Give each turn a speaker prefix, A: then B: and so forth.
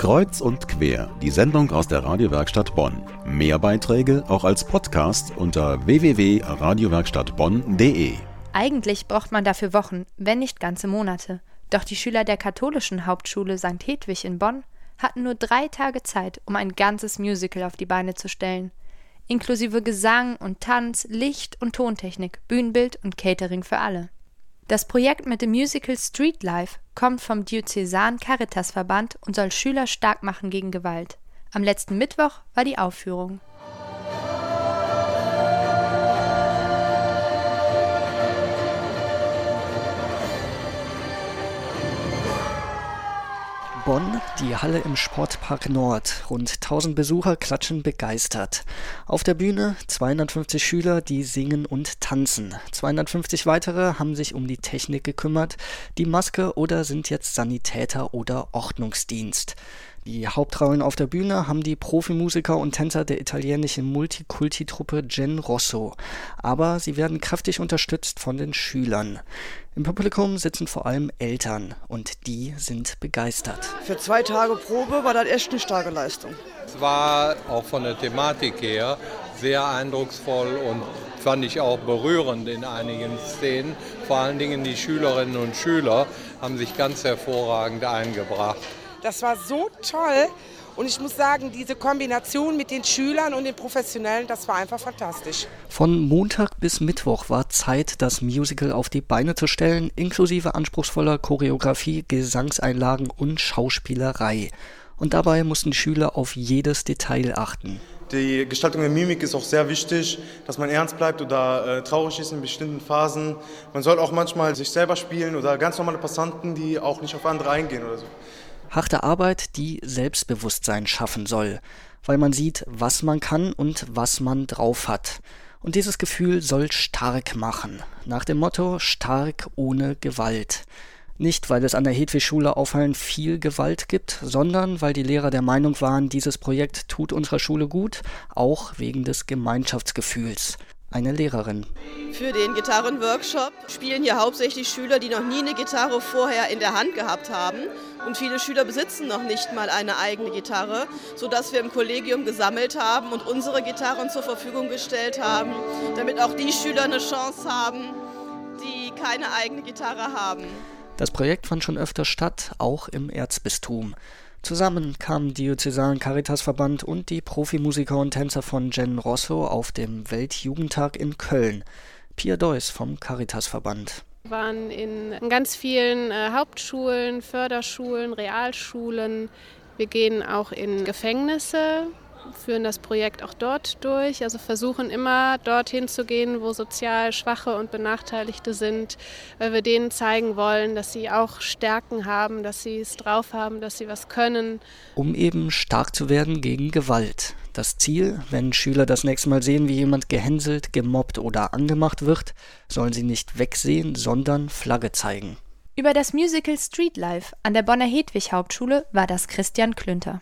A: Kreuz und quer, die Sendung aus der Radiowerkstatt Bonn. Mehr Beiträge auch als Podcast unter www.radiowerkstattbonn.de.
B: Eigentlich braucht man dafür Wochen, wenn nicht ganze Monate. Doch die Schüler der katholischen Hauptschule St. Hedwig in Bonn hatten nur drei Tage Zeit, um ein ganzes Musical auf die Beine zu stellen. Inklusive Gesang und Tanz, Licht und Tontechnik, Bühnenbild und Catering für alle. Das Projekt mit dem Musical Street Life kommt vom Diözesan Caritas Verband und soll Schüler stark machen gegen Gewalt. Am letzten Mittwoch war die Aufführung.
C: Bonn, die Halle im Sportpark Nord. Rund 1000 Besucher klatschen begeistert. Auf der Bühne 250 Schüler, die singen und tanzen. 250 weitere haben sich um die Technik gekümmert, die Maske oder sind jetzt Sanitäter oder Ordnungsdienst. Die Hauptrollen auf der Bühne haben die Profimusiker und Tänzer der italienischen Multikulti-Truppe Gen Rosso. Aber sie werden kräftig unterstützt von den Schülern. Im Publikum sitzen vor allem Eltern und die sind begeistert.
D: Für zwei Tage Probe war das echt eine starke Leistung.
E: Es war auch von der Thematik her sehr eindrucksvoll und fand ich auch berührend in einigen Szenen. Vor allen Dingen die Schülerinnen und Schüler haben sich ganz hervorragend eingebracht.
F: Das war so toll. Und ich muss sagen, diese Kombination mit den Schülern und den Professionellen, das war einfach fantastisch.
C: Von Montag bis Mittwoch war Zeit, das Musical auf die Beine zu stellen, inklusive anspruchsvoller Choreografie, Gesangseinlagen und Schauspielerei. Und dabei mussten Schüler auf jedes Detail achten.
G: Die Gestaltung der Mimik ist auch sehr wichtig, dass man ernst bleibt oder äh, traurig ist in bestimmten Phasen. Man soll auch manchmal sich selber spielen oder ganz normale Passanten, die auch nicht auf andere eingehen oder so.
C: Harte Arbeit, die Selbstbewusstsein schaffen soll, weil man sieht, was man kann und was man drauf hat. Und dieses Gefühl soll stark machen, nach dem Motto stark ohne Gewalt. Nicht, weil es an der Hedwig-Schule auffallend viel Gewalt gibt, sondern weil die Lehrer der Meinung waren, dieses Projekt tut unserer Schule gut, auch wegen des Gemeinschaftsgefühls eine Lehrerin.
H: Für den Gitarrenworkshop spielen hier hauptsächlich Schüler, die noch nie eine Gitarre vorher in der Hand gehabt haben. Und viele Schüler besitzen noch nicht mal eine eigene Gitarre, sodass wir im Kollegium gesammelt haben und unsere Gitarren zur Verfügung gestellt haben, damit auch die Schüler eine Chance haben, die keine eigene Gitarre haben.
C: Das Projekt fand schon öfter statt, auch im Erzbistum. Zusammen kamen Diözesan Caritasverband und die Profimusiker und Tänzer von Gen Rosso auf dem Weltjugendtag in Köln. Pia Deuss vom Caritasverband.
I: Wir waren in ganz vielen äh, Hauptschulen, Förderschulen, Realschulen. Wir gehen auch in Gefängnisse, führen das Projekt auch dort durch. Also versuchen immer dorthin zu gehen, wo sozial Schwache und Benachteiligte sind, weil wir denen zeigen wollen, dass sie auch Stärken haben, dass sie es drauf haben, dass sie was können.
C: Um eben stark zu werden gegen Gewalt. Das Ziel, wenn Schüler das nächste Mal sehen, wie jemand gehänselt, gemobbt oder angemacht wird, sollen sie nicht wegsehen, sondern Flagge zeigen.
B: Über das Musical Street Life an der Bonner Hedwig Hauptschule war das Christian Klünter.